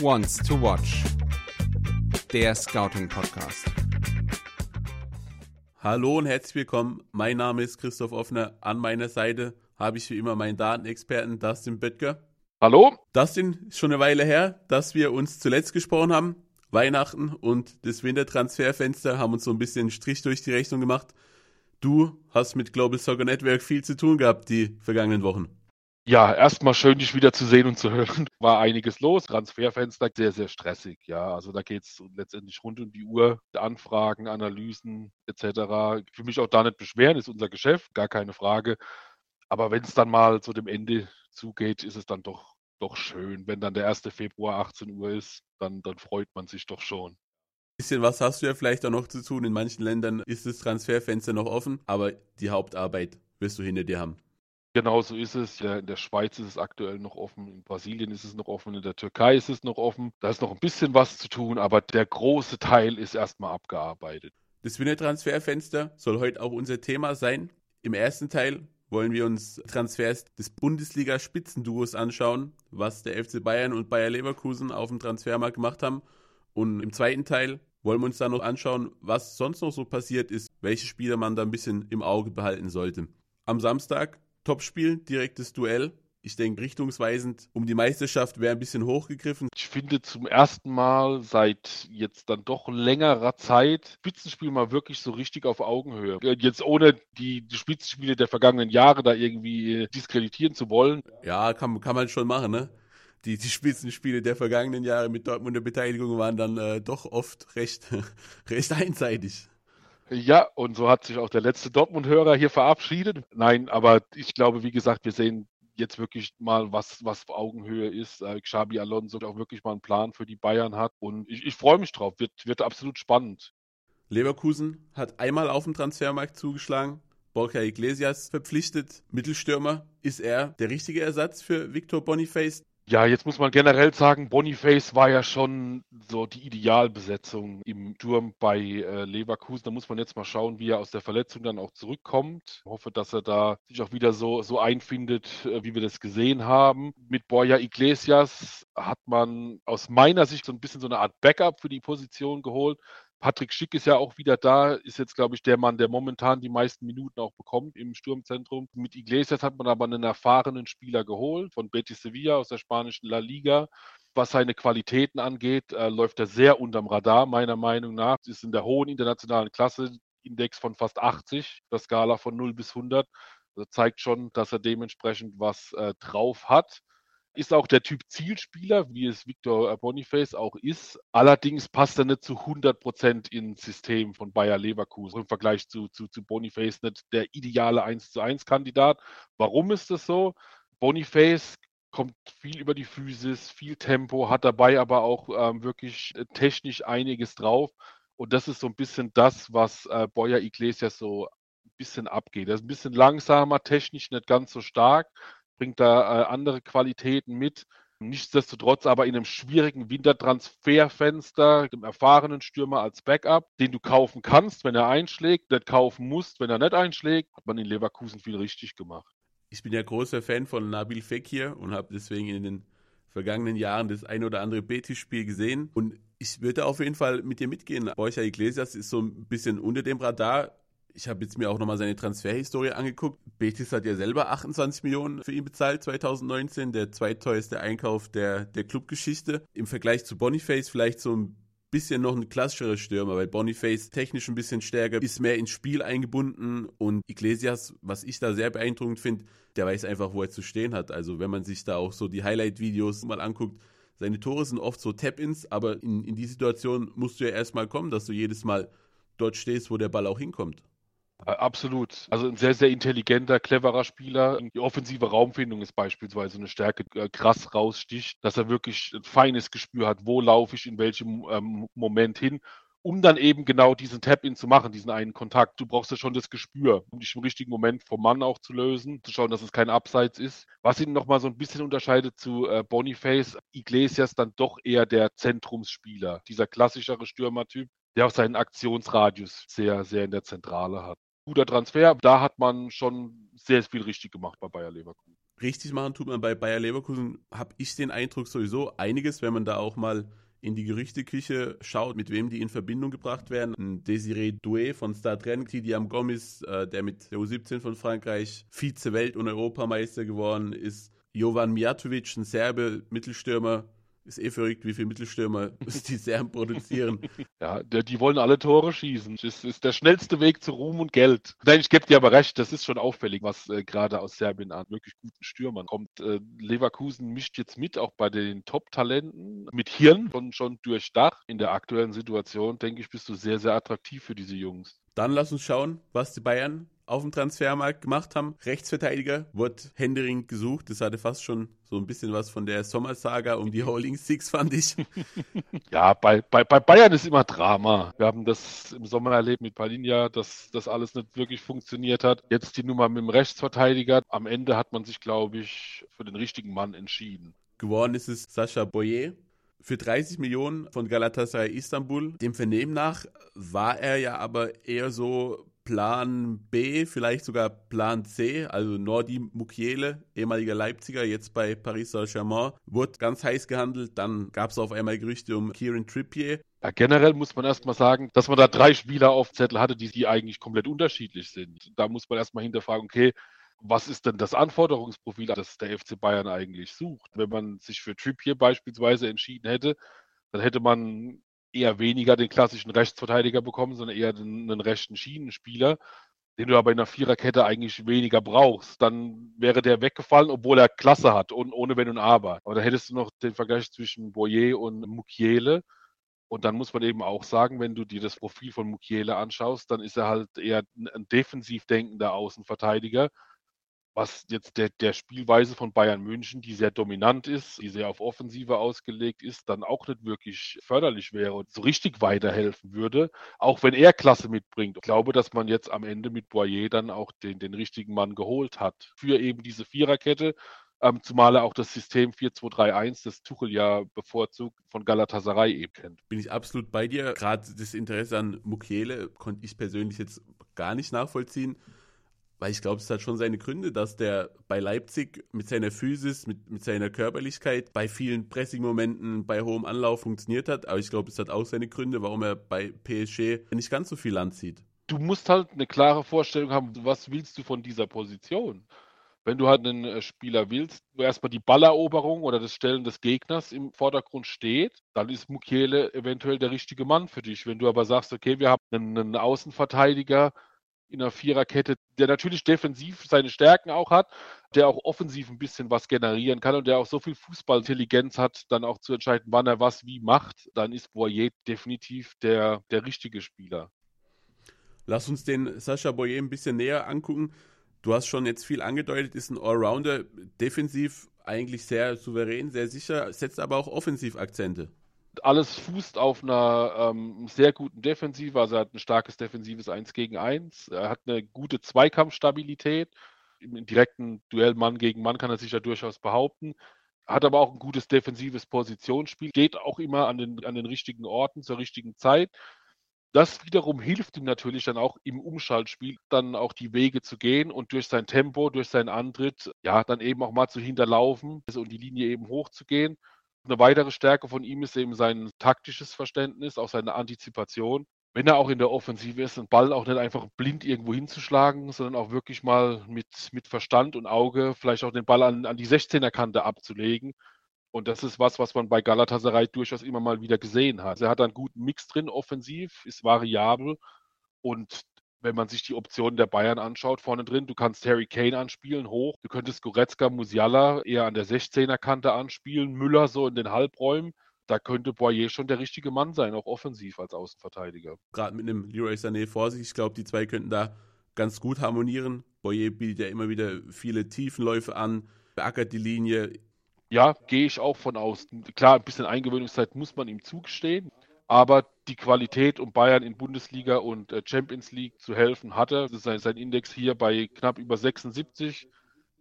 Wants to Watch. Der Scouting Podcast. Hallo und herzlich willkommen. Mein Name ist Christoph Offner. An meiner Seite habe ich wie immer meinen Datenexperten Dustin Böttger. Hallo? Dustin, ist schon eine Weile her, dass wir uns zuletzt gesprochen haben. Weihnachten und das Wintertransferfenster haben uns so ein bisschen Strich durch die Rechnung gemacht. Du hast mit Global Soccer Network viel zu tun gehabt die vergangenen Wochen. Ja, erstmal schön, dich wieder zu sehen und zu hören. War einiges los. Transferfenster sehr, sehr stressig. Ja, also da geht es letztendlich rund um die Uhr. Anfragen, Analysen etc. Ich will mich auch da nicht beschweren, ist unser Geschäft, gar keine Frage. Aber wenn es dann mal zu dem Ende zugeht, ist es dann doch, doch schön. Wenn dann der 1. Februar 18 Uhr ist, dann, dann freut man sich doch schon bisschen was hast du ja vielleicht auch noch zu tun. In manchen Ländern ist das Transferfenster noch offen, aber die Hauptarbeit wirst du hinter dir haben. Genau so ist es. In der Schweiz ist es aktuell noch offen, in Brasilien ist es noch offen, in der Türkei ist es noch offen. Da ist noch ein bisschen was zu tun, aber der große Teil ist erstmal abgearbeitet. Das Wintertransferfenster soll heute auch unser Thema sein. Im ersten Teil wollen wir uns Transfers des Bundesliga-Spitzenduos anschauen, was der FC Bayern und Bayer Leverkusen auf dem Transfermarkt gemacht haben. Und im zweiten Teil wollen wir uns dann noch anschauen, was sonst noch so passiert ist, welche Spieler man da ein bisschen im Auge behalten sollte. Am Samstag Topspiel, direktes Duell. Ich denke, richtungsweisend um die Meisterschaft wäre ein bisschen hochgegriffen. Ich finde zum ersten Mal seit jetzt dann doch längerer Zeit Spitzenspiel mal wirklich so richtig auf Augenhöhe. Jetzt ohne die, Spitzenspiele der vergangenen Jahre da irgendwie diskreditieren zu wollen. Ja, kann, kann man schon machen, ne? die, die Spitzenspiele der vergangenen Jahre mit Dortmunder Beteiligung waren dann äh, doch oft recht, recht einseitig. Ja, und so hat sich auch der letzte Dortmund-Hörer hier verabschiedet. Nein, aber ich glaube, wie gesagt, wir sehen jetzt wirklich mal, was, was Augenhöhe ist. Äh, Xabi Alonso auch wirklich mal einen Plan für die Bayern hat. Und ich, ich freue mich drauf. Wird, wird absolut spannend. Leverkusen hat einmal auf dem Transfermarkt zugeschlagen. Borja Iglesias verpflichtet. Mittelstürmer. Ist er der richtige Ersatz für Victor Boniface? Ja, jetzt muss man generell sagen, Boniface war ja schon so die Idealbesetzung im Turm bei äh, Leverkusen. Da muss man jetzt mal schauen, wie er aus der Verletzung dann auch zurückkommt. Ich hoffe, dass er da sich auch wieder so, so einfindet, äh, wie wir das gesehen haben. Mit Borja Iglesias hat man aus meiner Sicht so ein bisschen so eine Art Backup für die Position geholt. Patrick Schick ist ja auch wieder da, ist jetzt, glaube ich, der Mann, der momentan die meisten Minuten auch bekommt im Sturmzentrum. Mit Iglesias hat man aber einen erfahrenen Spieler geholt von Betis Sevilla aus der spanischen La Liga. Was seine Qualitäten angeht, äh, läuft er sehr unterm Radar, meiner Meinung nach. Ist in der hohen internationalen Klasse, Index von fast 80, der Skala von 0 bis 100. Das zeigt schon, dass er dementsprechend was äh, drauf hat ist auch der Typ Zielspieler, wie es Victor Boniface auch ist. Allerdings passt er nicht zu 100 Prozent ins System von Bayer Leverkusen im Vergleich zu, zu, zu Boniface nicht der ideale 1 zu 1 Kandidat. Warum ist das so? Boniface kommt viel über die Physis, viel Tempo, hat dabei aber auch ähm, wirklich äh, technisch einiges drauf. Und das ist so ein bisschen das, was äh, Boyer Iglesias so ein bisschen abgeht. Er ist ein bisschen langsamer, technisch nicht ganz so stark, bringt da äh, andere Qualitäten mit. Nichtsdestotrotz aber in einem schwierigen Wintertransferfenster, dem erfahrenen Stürmer als Backup, den du kaufen kannst, wenn er einschlägt, nicht kaufen musst, wenn er nicht einschlägt, hat man in Leverkusen viel richtig gemacht. Ich bin ja großer Fan von Nabil Fekir und habe deswegen in den vergangenen Jahren das ein oder andere Betis-Spiel gesehen. Und ich würde auf jeden Fall mit dir mitgehen. Borja Iglesias ist so ein bisschen unter dem Radar ich habe jetzt mir auch nochmal seine Transferhistorie angeguckt. Betis hat ja selber 28 Millionen für ihn bezahlt 2019, der zweitteuerste Einkauf der, der Clubgeschichte. Im Vergleich zu Boniface vielleicht so ein bisschen noch ein klassischerer Stürmer, weil Boniface technisch ein bisschen stärker, ist mehr ins Spiel eingebunden und Iglesias, was ich da sehr beeindruckend finde, der weiß einfach, wo er zu stehen hat. Also wenn man sich da auch so die Highlight-Videos mal anguckt, seine Tore sind oft so Tap-Ins, aber in, in die Situation musst du ja erstmal kommen, dass du jedes Mal dort stehst, wo der Ball auch hinkommt. Äh, absolut. Also ein sehr, sehr intelligenter, cleverer Spieler. Die offensive Raumfindung ist beispielsweise eine Stärke, äh, krass raussticht, dass er wirklich ein feines Gespür hat, wo laufe ich in welchem ähm, Moment hin, um dann eben genau diesen Tap-In zu machen, diesen einen Kontakt. Du brauchst ja schon das Gespür, um dich im richtigen Moment vom Mann auch zu lösen, zu schauen, dass es kein Abseits ist. Was ihn nochmal so ein bisschen unterscheidet zu äh, Boniface, Iglesias dann doch eher der Zentrumsspieler, dieser klassischere Stürmertyp, der auch seinen Aktionsradius sehr, sehr in der Zentrale hat guter Transfer. Da hat man schon sehr viel richtig gemacht bei Bayer Leverkusen. Richtig machen tut man bei Bayer Leverkusen, habe ich den Eindruck sowieso einiges, wenn man da auch mal in die Gerüchteküche schaut, mit wem die in Verbindung gebracht werden. Desiree Doué von Stade Rennes, Tidiam Gomis, äh, der mit der U17 von Frankreich Vize-Welt- und Europameister geworden ist. Jovan Mijatovic, ein Serbe, Mittelstürmer, ist eh verrückt, wie viele Mittelstürmer die Serben produzieren. Ja, die wollen alle Tore schießen. Das ist der schnellste Weg zu Ruhm und Geld. Nein, ich gebe dir aber recht, das ist schon auffällig, was äh, gerade aus Serbien an wirklich guten Stürmern kommt. Äh, Leverkusen mischt jetzt mit, auch bei den Top-Talenten, mit Hirn schon, schon durchdacht. In der aktuellen Situation, denke ich, bist du sehr, sehr attraktiv für diese Jungs. Dann lass uns schauen, was die Bayern auf dem Transfermarkt gemacht haben. Rechtsverteidiger wurde Händering gesucht. Das hatte fast schon so ein bisschen was von der Sommersaga um die Holding Six, fand ich. Ja, bei, bei, bei Bayern ist immer Drama. Wir haben das im Sommer erlebt mit Palinja, dass das alles nicht wirklich funktioniert hat. Jetzt die Nummer mit dem Rechtsverteidiger. Am Ende hat man sich, glaube ich, für den richtigen Mann entschieden. Geworden ist es Sascha Boyer, für 30 Millionen von Galatasaray Istanbul. Dem Vernehmen nach war er ja aber eher so Plan B, vielleicht sogar Plan C, also Nordi Mukiele, ehemaliger Leipziger, jetzt bei Paris Saint-Germain, wurde ganz heiß gehandelt. Dann gab es auf einmal Gerüchte um Kieran Trippier. Ja, generell muss man erstmal sagen, dass man da drei Spieler auf Zettel hatte, die, die eigentlich komplett unterschiedlich sind. Da muss man erstmal hinterfragen, okay, was ist denn das Anforderungsprofil, das der FC Bayern eigentlich sucht? Wenn man sich für Trippier beispielsweise entschieden hätte, dann hätte man eher weniger den klassischen Rechtsverteidiger bekommen, sondern eher den, den rechten Schienenspieler, den du aber in der Viererkette eigentlich weniger brauchst. Dann wäre der weggefallen, obwohl er Klasse hat und ohne Wenn und Aber. Aber da hättest du noch den Vergleich zwischen Boyer und Mukiele. Und dann muss man eben auch sagen, wenn du dir das Profil von Mukiele anschaust, dann ist er halt eher ein defensiv denkender Außenverteidiger was jetzt der, der Spielweise von Bayern München, die sehr dominant ist, die sehr auf Offensive ausgelegt ist, dann auch nicht wirklich förderlich wäre und so richtig weiterhelfen würde, auch wenn er Klasse mitbringt. Ich glaube, dass man jetzt am Ende mit Boyer dann auch den, den richtigen Mann geholt hat für eben diese Viererkette. Ähm, zumal er auch das System 4-2-3-1, das Tuchel ja bevorzugt von Galatasaray eben kennt. Bin ich absolut bei dir. Gerade das Interesse an Mukiele konnte ich persönlich jetzt gar nicht nachvollziehen. Weil ich glaube, es hat schon seine Gründe, dass der bei Leipzig mit seiner Physis, mit, mit seiner Körperlichkeit bei vielen Pressing-Momenten, bei hohem Anlauf funktioniert hat. Aber ich glaube, es hat auch seine Gründe, warum er bei PSG nicht ganz so viel anzieht. Du musst halt eine klare Vorstellung haben, was willst du von dieser Position? Wenn du halt einen äh, Spieler willst, wo erstmal die Balleroberung oder das Stellen des Gegners im Vordergrund steht, dann ist Mukiele eventuell der richtige Mann für dich. Wenn du aber sagst, okay, wir haben einen, einen Außenverteidiger, in einer Viererkette, der natürlich defensiv seine Stärken auch hat, der auch offensiv ein bisschen was generieren kann und der auch so viel Fußballintelligenz hat, dann auch zu entscheiden, wann er was wie macht, dann ist Boyer definitiv der, der richtige Spieler. Lass uns den Sascha Boyer ein bisschen näher angucken. Du hast schon jetzt viel angedeutet, ist ein Allrounder, defensiv eigentlich sehr souverän, sehr sicher, setzt aber auch offensiv Akzente alles fußt auf einer ähm, sehr guten Defensive. Also er hat ein starkes defensives 1 gegen 1. Er hat eine gute Zweikampfstabilität. Im direkten Duell Mann gegen Mann kann er sich ja durchaus behaupten. Hat aber auch ein gutes defensives Positionsspiel. Steht auch immer an den, an den richtigen Orten zur richtigen Zeit. Das wiederum hilft ihm natürlich dann auch im Umschaltspiel dann auch die Wege zu gehen und durch sein Tempo, durch seinen Antritt, ja, dann eben auch mal zu hinterlaufen und die Linie eben hochzugehen. Eine weitere Stärke von ihm ist eben sein taktisches Verständnis, auch seine Antizipation. Wenn er auch in der Offensive ist, den Ball auch nicht einfach blind irgendwo hinzuschlagen, sondern auch wirklich mal mit, mit Verstand und Auge vielleicht auch den Ball an, an die 16er-Kante abzulegen. Und das ist was, was man bei Galatasaray durchaus immer mal wieder gesehen hat. Er hat einen guten Mix drin, offensiv, ist variabel und wenn man sich die Optionen der Bayern anschaut, vorne drin, du kannst Harry Kane anspielen, hoch. Du könntest Goretzka, Musiala eher an der 16er Kante anspielen, Müller so in den Halbräumen. Da könnte Boyer schon der richtige Mann sein, auch offensiv als Außenverteidiger. Gerade mit einem Leroy Sané vor sich, ich glaube, die zwei könnten da ganz gut harmonieren. Boyer bietet ja immer wieder viele Tiefenläufe an, beackert die Linie. Ja, gehe ich auch von aus. Klar, ein bisschen Eingewöhnungszeit muss man ihm zugestehen. Aber die Qualität, um Bayern in Bundesliga und äh, Champions League zu helfen, hat er. Sein, sein, Index hier bei knapp über 76,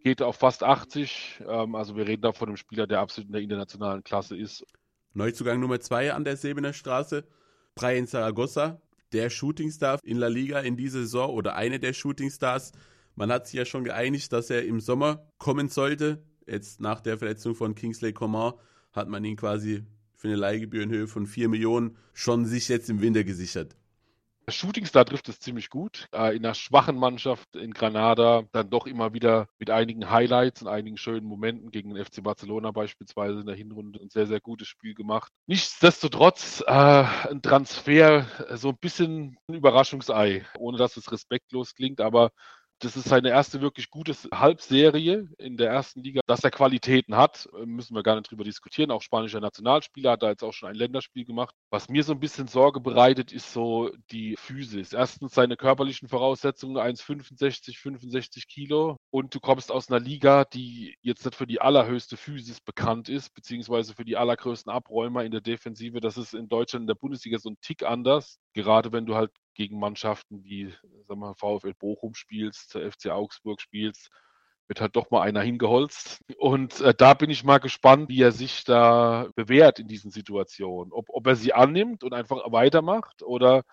geht auf fast 80. Ähm, also wir reden da von einem Spieler, der absolut in der internationalen Klasse ist. Neuzugang Nummer 2 an der Sebener Straße, Brian Zaragoza, der Shootingstar in La Liga in dieser Saison oder eine der Shootingstars. Man hat sich ja schon geeinigt, dass er im Sommer kommen sollte. Jetzt nach der Verletzung von Kingsley Coman hat man ihn quasi für eine Leihgebühr in Höhe von 4 Millionen schon sich jetzt im Winter gesichert. Shootingstar trifft es ziemlich gut. Äh, in einer schwachen Mannschaft in Granada dann doch immer wieder mit einigen Highlights und einigen schönen Momenten gegen den FC Barcelona beispielsweise in der Hinrunde ein sehr, sehr gutes Spiel gemacht. Nichtsdestotrotz äh, ein Transfer, so ein bisschen ein Überraschungsei, ohne dass es respektlos klingt, aber das ist seine erste wirklich gute Halbserie in der ersten Liga. Dass er Qualitäten hat, müssen wir gar nicht drüber diskutieren. Auch spanischer Nationalspieler hat da jetzt auch schon ein Länderspiel gemacht. Was mir so ein bisschen Sorge bereitet, ist so die Physis. Erstens seine körperlichen Voraussetzungen, 1,65, 65 Kilo. Und du kommst aus einer Liga, die jetzt nicht für die allerhöchste Physis bekannt ist, beziehungsweise für die allergrößten Abräumer in der Defensive. Das ist in Deutschland in der Bundesliga so ein Tick anders. Gerade wenn du halt gegen Mannschaften wie sag mal, VfL Bochum spielst, FC Augsburg spielst, wird halt doch mal einer hingeholzt. Und äh, da bin ich mal gespannt, wie er sich da bewährt in diesen Situationen. Ob, ob er sie annimmt und einfach weitermacht oder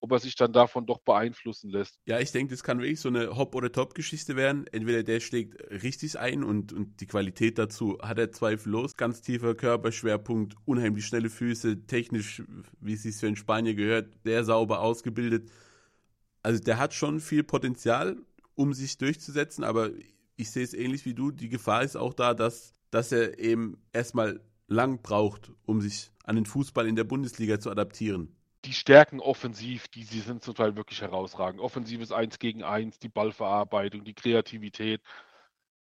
ob er sich dann davon doch beeinflussen lässt. Ja, ich denke, das kann wirklich so eine Hop- oder Top-Geschichte werden. Entweder der schlägt richtig ein und, und die Qualität dazu hat er zweifellos. Ganz tiefer Körperschwerpunkt, unheimlich schnelle Füße, technisch, wie es sich für einen Spanier gehört, sehr sauber ausgebildet. Also der hat schon viel Potenzial, um sich durchzusetzen, aber ich sehe es ähnlich wie du. Die Gefahr ist auch da, dass, dass er eben erstmal lang braucht, um sich an den Fußball in der Bundesliga zu adaptieren die Stärken offensiv, die sie sind zum Teil wirklich herausragend. Offensives 1 gegen 1, die Ballverarbeitung, die Kreativität,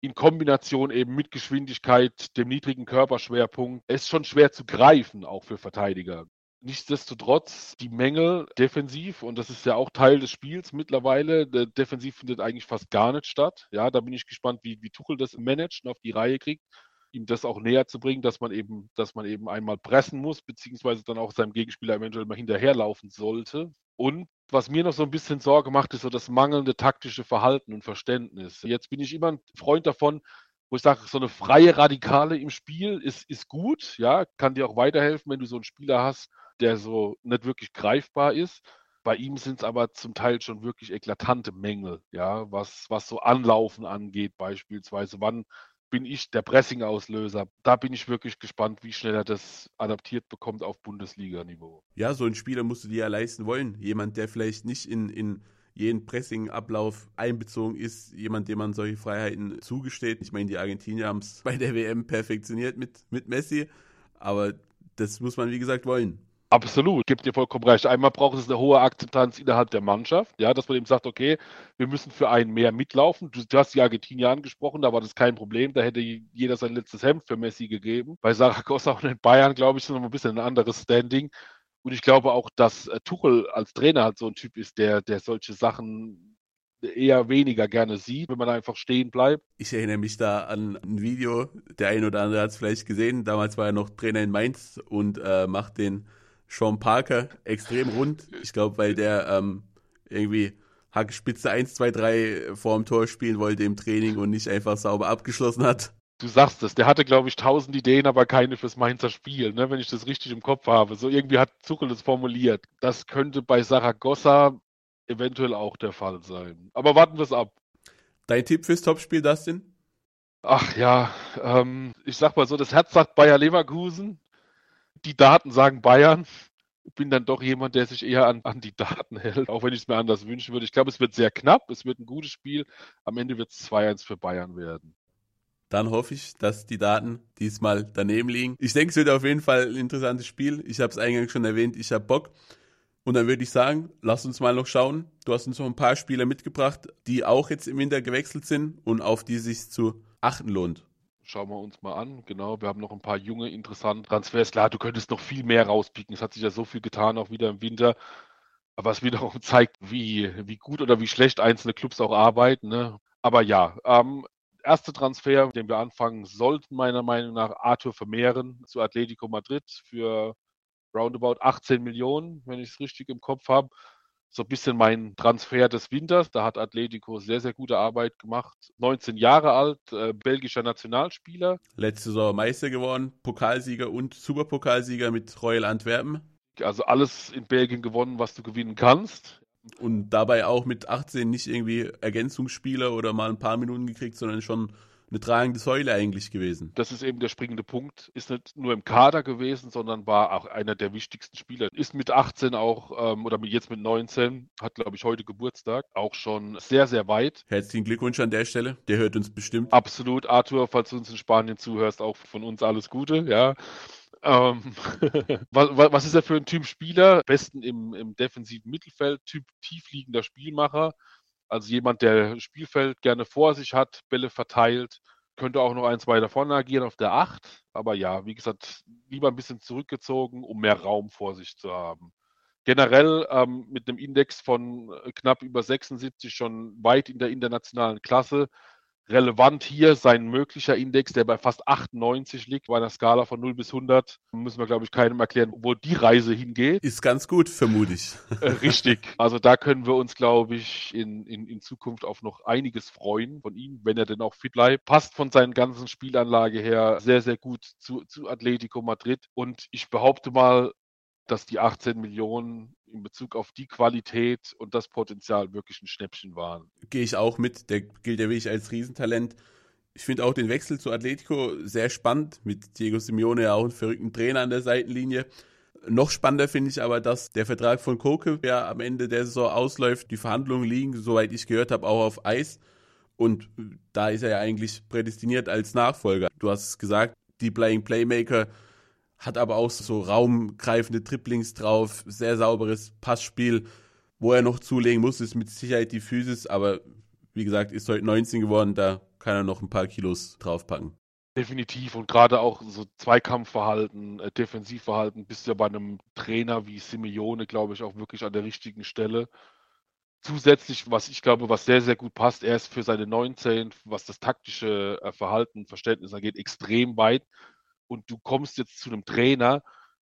in Kombination eben mit Geschwindigkeit, dem niedrigen Körperschwerpunkt, ist schon schwer zu greifen, auch für Verteidiger. Nichtsdestotrotz die Mängel defensiv, und das ist ja auch Teil des Spiels mittlerweile, defensiv findet eigentlich fast gar nicht statt. Ja, da bin ich gespannt, wie, wie Tuchel das managt und auf die Reihe kriegt ihm das auch näher zu bringen, dass man eben, dass man eben einmal pressen muss, beziehungsweise dann auch seinem Gegenspieler eventuell mal hinterherlaufen sollte. Und was mir noch so ein bisschen Sorge macht, ist so das mangelnde taktische Verhalten und Verständnis. Jetzt bin ich immer ein Freund davon, wo ich sage, so eine freie Radikale im Spiel ist, ist gut, ja, kann dir auch weiterhelfen, wenn du so einen Spieler hast, der so nicht wirklich greifbar ist. Bei ihm sind es aber zum Teil schon wirklich eklatante Mängel, ja, was, was so Anlaufen angeht, beispielsweise. Wann bin ich der Pressing-Auslöser. Da bin ich wirklich gespannt, wie schnell er das adaptiert bekommt auf Bundesliga-Niveau. Ja, so ein Spieler musst du dir ja leisten wollen. Jemand, der vielleicht nicht in, in jeden Pressing-Ablauf einbezogen ist, jemand, dem man solche Freiheiten zugesteht. Ich meine, die Argentinier haben es bei der WM perfektioniert mit, mit Messi, aber das muss man, wie gesagt, wollen. Absolut, gibt dir vollkommen recht. Einmal braucht es eine hohe Akzeptanz innerhalb der Mannschaft, ja, dass man eben sagt, okay, wir müssen für einen mehr mitlaufen. Du, du hast die Argentinier angesprochen, da war das kein Problem, da hätte jeder sein letztes Hemd für Messi gegeben. Bei Saragossa und in Bayern, glaube ich, ist noch ein bisschen ein anderes Standing. Und ich glaube auch, dass äh, Tuchel als Trainer halt so ein Typ ist, der, der solche Sachen eher weniger gerne sieht, wenn man einfach stehen bleibt. Ich erinnere mich da an ein Video, der ein oder andere hat es vielleicht gesehen. Damals war er noch Trainer in Mainz und äh, macht den Sean Parker extrem rund. Ich glaube, weil der ähm, irgendwie Hackspitze 1, 2, 3 vorm Tor spielen wollte im Training und nicht einfach sauber abgeschlossen hat. Du sagst es, der hatte, glaube ich, tausend Ideen, aber keine fürs Mainzer Spiel, ne, wenn ich das richtig im Kopf habe. So irgendwie hat Zuckel das formuliert. Das könnte bei Saragossa eventuell auch der Fall sein. Aber warten wir es ab. Dein Tipp fürs Topspiel, Dustin? Ach ja, ähm, ich sag mal so, das Herz sagt Bayer Leverkusen die Daten sagen Bayern. Ich bin dann doch jemand, der sich eher an, an die Daten hält, auch wenn ich es mir anders wünschen würde. Ich glaube, es wird sehr knapp, es wird ein gutes Spiel. Am Ende wird es 2-1 für Bayern werden. Dann hoffe ich, dass die Daten diesmal daneben liegen. Ich denke, es wird auf jeden Fall ein interessantes Spiel. Ich habe es eingangs schon erwähnt, ich habe Bock. Und dann würde ich sagen, lass uns mal noch schauen. Du hast uns noch ein paar Spieler mitgebracht, die auch jetzt im Winter gewechselt sind und auf die sich zu achten lohnt schauen wir uns mal an. Genau, wir haben noch ein paar junge, interessante Transfers. Klar, du könntest noch viel mehr rauspicken. Es hat sich ja so viel getan, auch wieder im Winter. Aber es wiederum zeigt, wie, wie gut oder wie schlecht einzelne Clubs auch arbeiten. Ne? Aber ja, ähm, erste Transfer, den wir anfangen sollten, meiner Meinung nach, Arthur Vermehren zu Atletico Madrid für roundabout 18 Millionen, wenn ich es richtig im Kopf habe so ein bisschen mein Transfer des Winters. Da hat Atletico sehr, sehr gute Arbeit gemacht. 19 Jahre alt, äh, belgischer Nationalspieler. Letzte Saison Meister geworden, Pokalsieger und Superpokalsieger mit Royal Antwerpen. Also alles in Belgien gewonnen, was du gewinnen kannst. Und dabei auch mit 18 nicht irgendwie Ergänzungsspieler oder mal ein paar Minuten gekriegt, sondern schon eine tragende Säule eigentlich gewesen. Das ist eben der springende Punkt. Ist nicht nur im Kader gewesen, sondern war auch einer der wichtigsten Spieler. Ist mit 18 auch, ähm, oder jetzt mit 19, hat glaube ich heute Geburtstag, auch schon sehr, sehr weit. Herzlichen Glückwunsch an der Stelle. Der hört uns bestimmt. Absolut, Arthur, falls du uns in Spanien zuhörst, auch von uns alles Gute, ja. Ähm, was, was, ist er für ein Typ Spieler? Besten im, im defensiven Mittelfeld, Typ tiefliegender Spielmacher. Also jemand, der Spielfeld gerne vor sich hat, Bälle verteilt, könnte auch noch ein, zwei davon agieren auf der 8. Aber ja, wie gesagt, lieber ein bisschen zurückgezogen, um mehr Raum vor sich zu haben. Generell ähm, mit einem Index von äh, knapp über 76 schon weit in der internationalen Klasse relevant hier sein möglicher Index, der bei fast 98 liegt, bei einer Skala von 0 bis 100. Müssen wir, glaube ich, keinem erklären, wo die Reise hingeht. Ist ganz gut, vermute ich. Äh, richtig. Also da können wir uns, glaube ich, in, in, in Zukunft auf noch einiges freuen von ihm, wenn er denn auch fit bleibt. Passt von seinen ganzen Spielanlage her sehr, sehr gut zu, zu Atletico Madrid. Und ich behaupte mal, dass die 18 Millionen in Bezug auf die Qualität und das Potenzial wirklich ein Schnäppchen waren. Gehe ich auch mit. Der gilt ja wirklich als Riesentalent. Ich finde auch den Wechsel zu Atletico sehr spannend. Mit Diego Simeone ja auch einen verrückten Trainer an der Seitenlinie. Noch spannender finde ich aber, dass der Vertrag von Koke ja am Ende der Saison ausläuft. Die Verhandlungen liegen, soweit ich gehört habe, auch auf Eis. Und da ist er ja eigentlich prädestiniert als Nachfolger. Du hast es gesagt, die Playing Playmaker hat aber auch so raumgreifende Triplings drauf, sehr sauberes Passspiel. Wo er noch zulegen muss, ist mit Sicherheit die Physis, aber wie gesagt, ist heute 19 geworden, da kann er noch ein paar Kilos draufpacken. Definitiv und gerade auch so Zweikampfverhalten, äh, Defensivverhalten, bist du ja bei einem Trainer wie Simeone, glaube ich, auch wirklich an der richtigen Stelle. Zusätzlich, was ich glaube, was sehr, sehr gut passt, er ist für seine 19, was das taktische äh, Verhalten, Verständnis angeht, extrem weit und du kommst jetzt zu einem Trainer,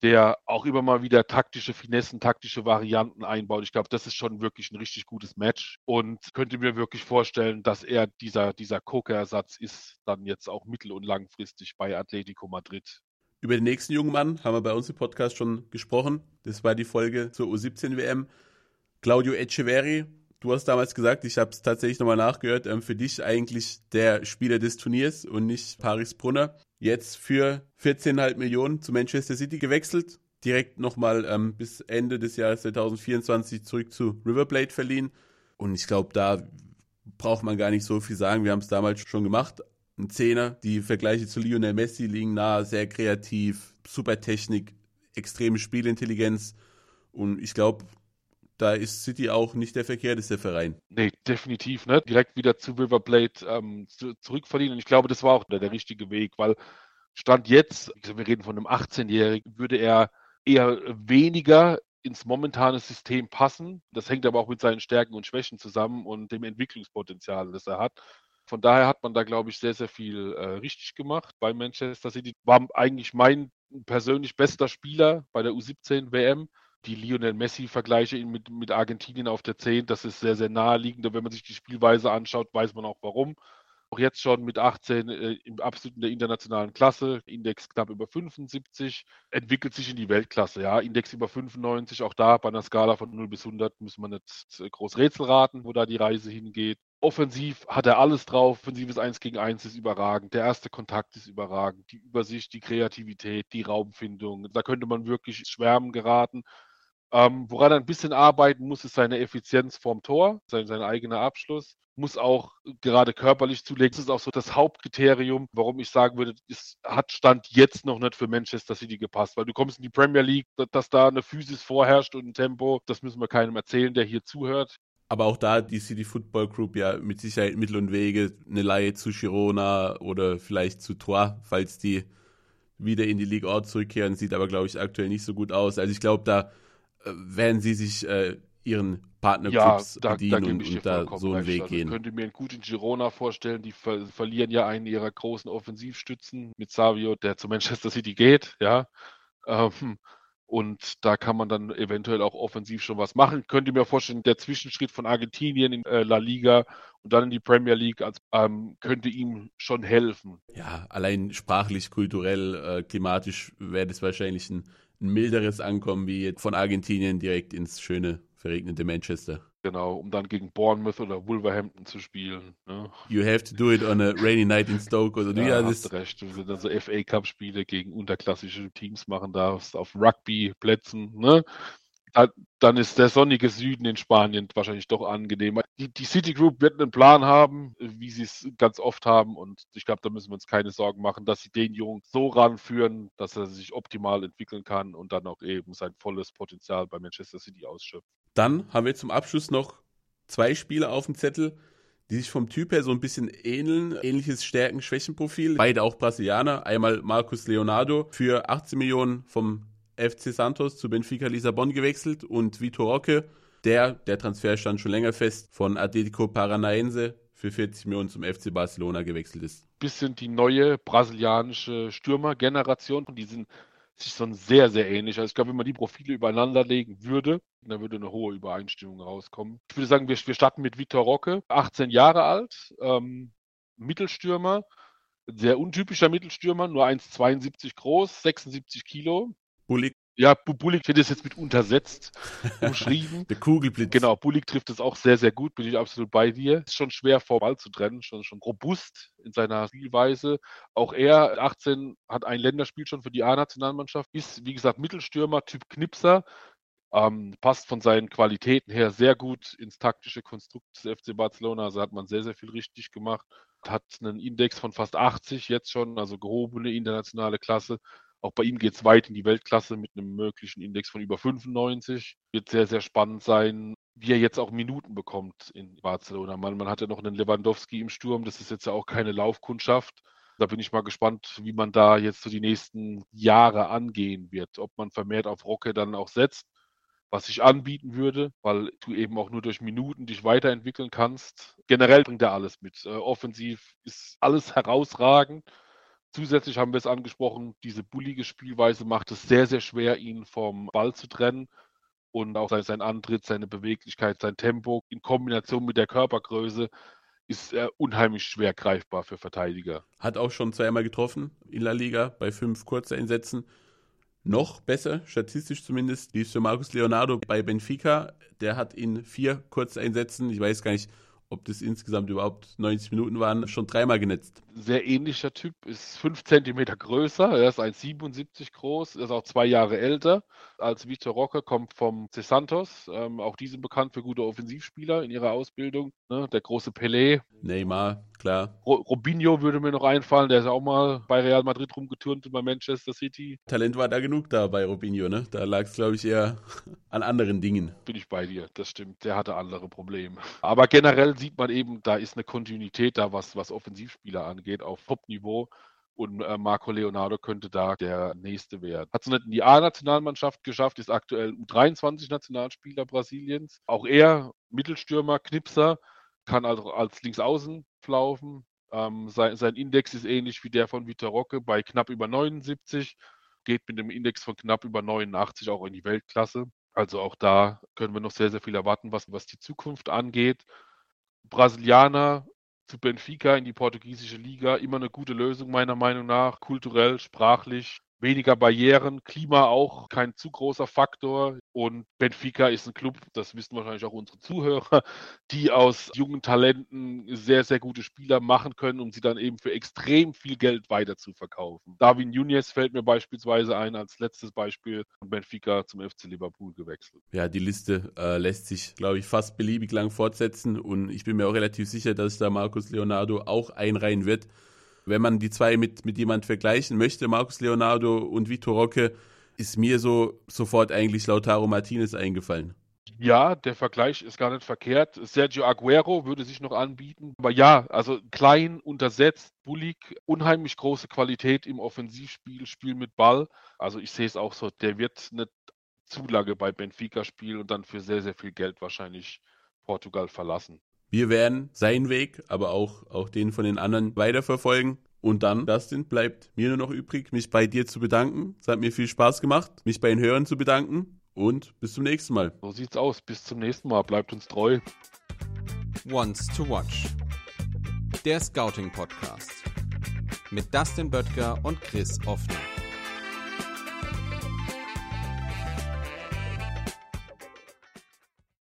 der auch immer mal wieder taktische Finessen, taktische Varianten einbaut. Ich glaube, das ist schon wirklich ein richtig gutes Match und könnte mir wirklich vorstellen, dass er dieser, dieser Coca-Ersatz ist, dann jetzt auch mittel- und langfristig bei Atletico Madrid. Über den nächsten jungen Mann haben wir bei uns im Podcast schon gesprochen. Das war die Folge zur U17-WM. Claudio Echeverri, du hast damals gesagt, ich habe es tatsächlich nochmal nachgehört, ähm, für dich eigentlich der Spieler des Turniers und nicht Paris Brunner jetzt für 14,5 Millionen zu Manchester City gewechselt. Direkt nochmal ähm, bis Ende des Jahres 2024 zurück zu River Plate verliehen. Und ich glaube, da braucht man gar nicht so viel sagen. Wir haben es damals schon gemacht. Ein Zehner, die Vergleiche zu Lionel Messi liegen nahe, sehr kreativ, super Technik, extreme Spielintelligenz. Und ich glaube, da ist City auch nicht der verkehrteste Verein. Nee, definitiv. Ne? Direkt wieder zu River Plate ähm, zu, zurückverdienen. Und ich glaube, das war auch der, der richtige Weg, weil Stand jetzt, wir reden von einem 18-Jährigen, würde er eher weniger ins momentane System passen. Das hängt aber auch mit seinen Stärken und Schwächen zusammen und dem Entwicklungspotenzial, das er hat. Von daher hat man da, glaube ich, sehr, sehr viel äh, richtig gemacht bei Manchester City. War eigentlich mein persönlich bester Spieler bei der U17 WM die Lionel Messi-Vergleiche mit, mit Argentinien auf der 10, das ist sehr, sehr naheliegend. Wenn man sich die Spielweise anschaut, weiß man auch warum. Auch jetzt schon mit 18 äh, im absoluten der internationalen Klasse, Index knapp über 75, entwickelt sich in die Weltklasse. Ja, Index über 95, auch da bei einer Skala von 0 bis 100 muss man nicht äh, groß Rätsel raten, wo da die Reise hingeht. Offensiv hat er alles drauf. Offensives 1 gegen 1 ist überragend. Der erste Kontakt ist überragend. Die Übersicht, die Kreativität, die Raumfindung. Da könnte man wirklich schwärmen geraten. Ähm, woran er ein bisschen arbeiten muss, ist seine Effizienz vorm Tor, sein, sein eigener Abschluss. Muss auch gerade körperlich zulegen. Das ist auch so das Hauptkriterium, warum ich sagen würde, es hat Stand jetzt noch nicht für Manchester City gepasst. Weil du kommst in die Premier League, dass da eine Physis vorherrscht und ein Tempo, das müssen wir keinem erzählen, der hier zuhört. Aber auch da die City Football Group ja mit Sicherheit Mittel und Wege, eine Laie zu Girona oder vielleicht zu Troyes, falls die wieder in die Ligue Ort zurückkehren, sieht aber, glaube ich, aktuell nicht so gut aus. Also ich glaube, da werden sie sich äh, ihren Partnerclubs ja, da, bedienen da und, und da so einen Weg also gehen. Ich könnte mir gut in Girona vorstellen, die ver verlieren ja einen ihrer großen Offensivstützen mit Savio, der zu Manchester City geht, ja. Ähm, und da kann man dann eventuell auch offensiv schon was machen. Könnte mir vorstellen, der Zwischenschritt von Argentinien in äh, La Liga und dann in die Premier League als, ähm, könnte ihm schon helfen. Ja, allein sprachlich, kulturell, äh, klimatisch wäre das wahrscheinlich ein ein milderes Ankommen wie von Argentinien direkt ins schöne verregnete Manchester. Genau, um dann gegen Bournemouth oder Wolverhampton zu spielen. Ne? You have to do it on a rainy night in Stoke oder ja, ja, hast das. du recht. Du sind also FA Cup Spiele gegen unterklassische Teams machen darfst, auf Rugby Plätzen, ne? Da, dann ist der sonnige Süden in Spanien wahrscheinlich doch angenehmer. Die, die City wird einen Plan haben, wie sie es ganz oft haben. Und ich glaube, da müssen wir uns keine Sorgen machen, dass sie den Jungen so ranführen, dass er sich optimal entwickeln kann und dann auch eben sein volles Potenzial bei Manchester City ausschöpft. Dann haben wir zum Abschluss noch zwei Spieler auf dem Zettel, die sich vom Typ her so ein bisschen ähneln. Ähnliches Stärken-Schwächen-Profil. Beide auch Brasilianer. Einmal Marcus Leonardo für 18 Millionen vom FC Santos zu Benfica Lissabon gewechselt und Vitor Roque, der, der Transfer stand schon länger fest, von Atletico Paranaense für 40 Millionen zum FC Barcelona gewechselt ist. Bisschen die neue brasilianische Stürmergeneration. Die sind sich so sehr, sehr ähnlich. Also ich glaube, wenn man die Profile übereinander legen würde, dann würde eine hohe Übereinstimmung rauskommen. Ich würde sagen, wir, wir starten mit Vitor Roque, 18 Jahre alt, ähm, Mittelstürmer, sehr untypischer Mittelstürmer, nur 1,72 groß, 76 Kilo. Bullig, Ja, Bu- Bullig wird es jetzt mit untersetzt umschrieben. der Kugelblitz. Genau, Bullig trifft es auch sehr, sehr gut, bin ich absolut bei dir. Ist schon schwer vor Ball zu trennen, schon, schon robust in seiner Spielweise. Auch er, 18, hat ein Länderspiel schon für die A-Nationalmannschaft, ist, wie gesagt, Mittelstürmer, Typ Knipser. Ähm, passt von seinen Qualitäten her sehr gut ins taktische Konstrukt des FC Barcelona. Also hat man sehr, sehr viel richtig gemacht. Hat einen Index von fast 80 jetzt schon, also gehobene internationale Klasse. Auch bei ihm geht es weit in die Weltklasse mit einem möglichen Index von über 95. Wird sehr, sehr spannend sein, wie er jetzt auch Minuten bekommt in Barcelona. Man, man hat ja noch einen Lewandowski im Sturm, das ist jetzt ja auch keine Laufkundschaft. Da bin ich mal gespannt, wie man da jetzt so die nächsten Jahre angehen wird. Ob man vermehrt auf Rocke dann auch setzt, was sich anbieten würde, weil du eben auch nur durch Minuten dich weiterentwickeln kannst. Generell bringt er alles mit. Äh, offensiv ist alles herausragend. Zusätzlich haben wir es angesprochen, diese bullige Spielweise macht es sehr, sehr schwer, ihn vom Ball zu trennen. Und auch sein, sein Antritt, seine Beweglichkeit, sein Tempo in Kombination mit der Körpergröße ist äh, unheimlich schwer greifbar für Verteidiger. Hat auch schon zweimal getroffen in La Liga bei fünf Kurzeinsätzen. Noch besser, statistisch zumindest, lief für Marcus Leonardo bei Benfica. Der hat in vier Kurzeinsätzen, ich weiß gar nicht, ob das insgesamt überhaupt 90 Minuten waren, schon dreimal genetzt. Sehr ähnlicher Typ, ist fünf Zentimeter größer, er ist 1,77 groß, ist auch zwei Jahre älter als Vitor Roque, kommt vom C Santos. Ähm, auch die sind bekannt für gute Offensivspieler in ihrer Ausbildung. Ne? Der große Pelé, Neymar, klar. Ro Robinho würde mir noch einfallen, der ist auch mal bei Real Madrid rumgeturnt und bei Manchester City. Talent war da genug da bei Robinho, ne? Da lag es, glaube ich, eher an anderen Dingen. Bin ich bei dir, das stimmt. Der hatte andere Probleme. Aber generell sieht man eben, da ist eine Kontinuität da, was, was Offensivspieler angeht, auf Top-Niveau. Und äh, Marco Leonardo könnte da der nächste werden. Hat es nicht in die A-Nationalmannschaft geschafft, ist aktuell U23-Nationalspieler Brasiliens. Auch er, Mittelstürmer, Knipser, kann also als Linksaußen laufen. Ähm, sein, sein Index ist ähnlich wie der von Vitor Roque bei knapp über 79. Geht mit einem Index von knapp über 89 auch in die Weltklasse. Also auch da können wir noch sehr, sehr viel erwarten, was, was die Zukunft angeht. Brasilianer zu Benfica in die portugiesische Liga, immer eine gute Lösung meiner Meinung nach, kulturell, sprachlich, weniger Barrieren, Klima auch kein zu großer Faktor und Benfica ist ein Club, das wissen wahrscheinlich auch unsere Zuhörer, die aus jungen Talenten sehr, sehr gute Spieler machen können, um sie dann eben für extrem viel Geld weiter zu verkaufen. Darwin Nunez fällt mir beispielsweise ein als letztes Beispiel von Benfica zum FC Liverpool gewechselt. Ja, die Liste äh, lässt sich, glaube ich, fast beliebig lang fortsetzen und ich bin mir auch relativ sicher, dass da Markus Leonardo auch einreihen wird. Wenn man die zwei mit, mit jemand vergleichen möchte, Markus Leonardo und Vitor Roque, ist mir so sofort eigentlich Lautaro Martinez eingefallen. Ja, der Vergleich ist gar nicht verkehrt. Sergio Aguero würde sich noch anbieten. Aber ja, also klein, untersetzt, bullig, unheimlich große Qualität im Offensivspiel, Spiel mit Ball. Also ich sehe es auch so, der wird nicht zu lange bei Benfica spielen und dann für sehr, sehr viel Geld wahrscheinlich Portugal verlassen. Wir werden seinen Weg, aber auch, auch den von den anderen weiterverfolgen. Und dann, Dustin, bleibt mir nur noch übrig, mich bei dir zu bedanken. Es hat mir viel Spaß gemacht, mich bei den Hörern zu bedanken und bis zum nächsten Mal. So sieht's aus. Bis zum nächsten Mal. Bleibt uns treu. Once to Watch. Der Scouting Podcast. Mit Dustin Böttger und Chris Offner.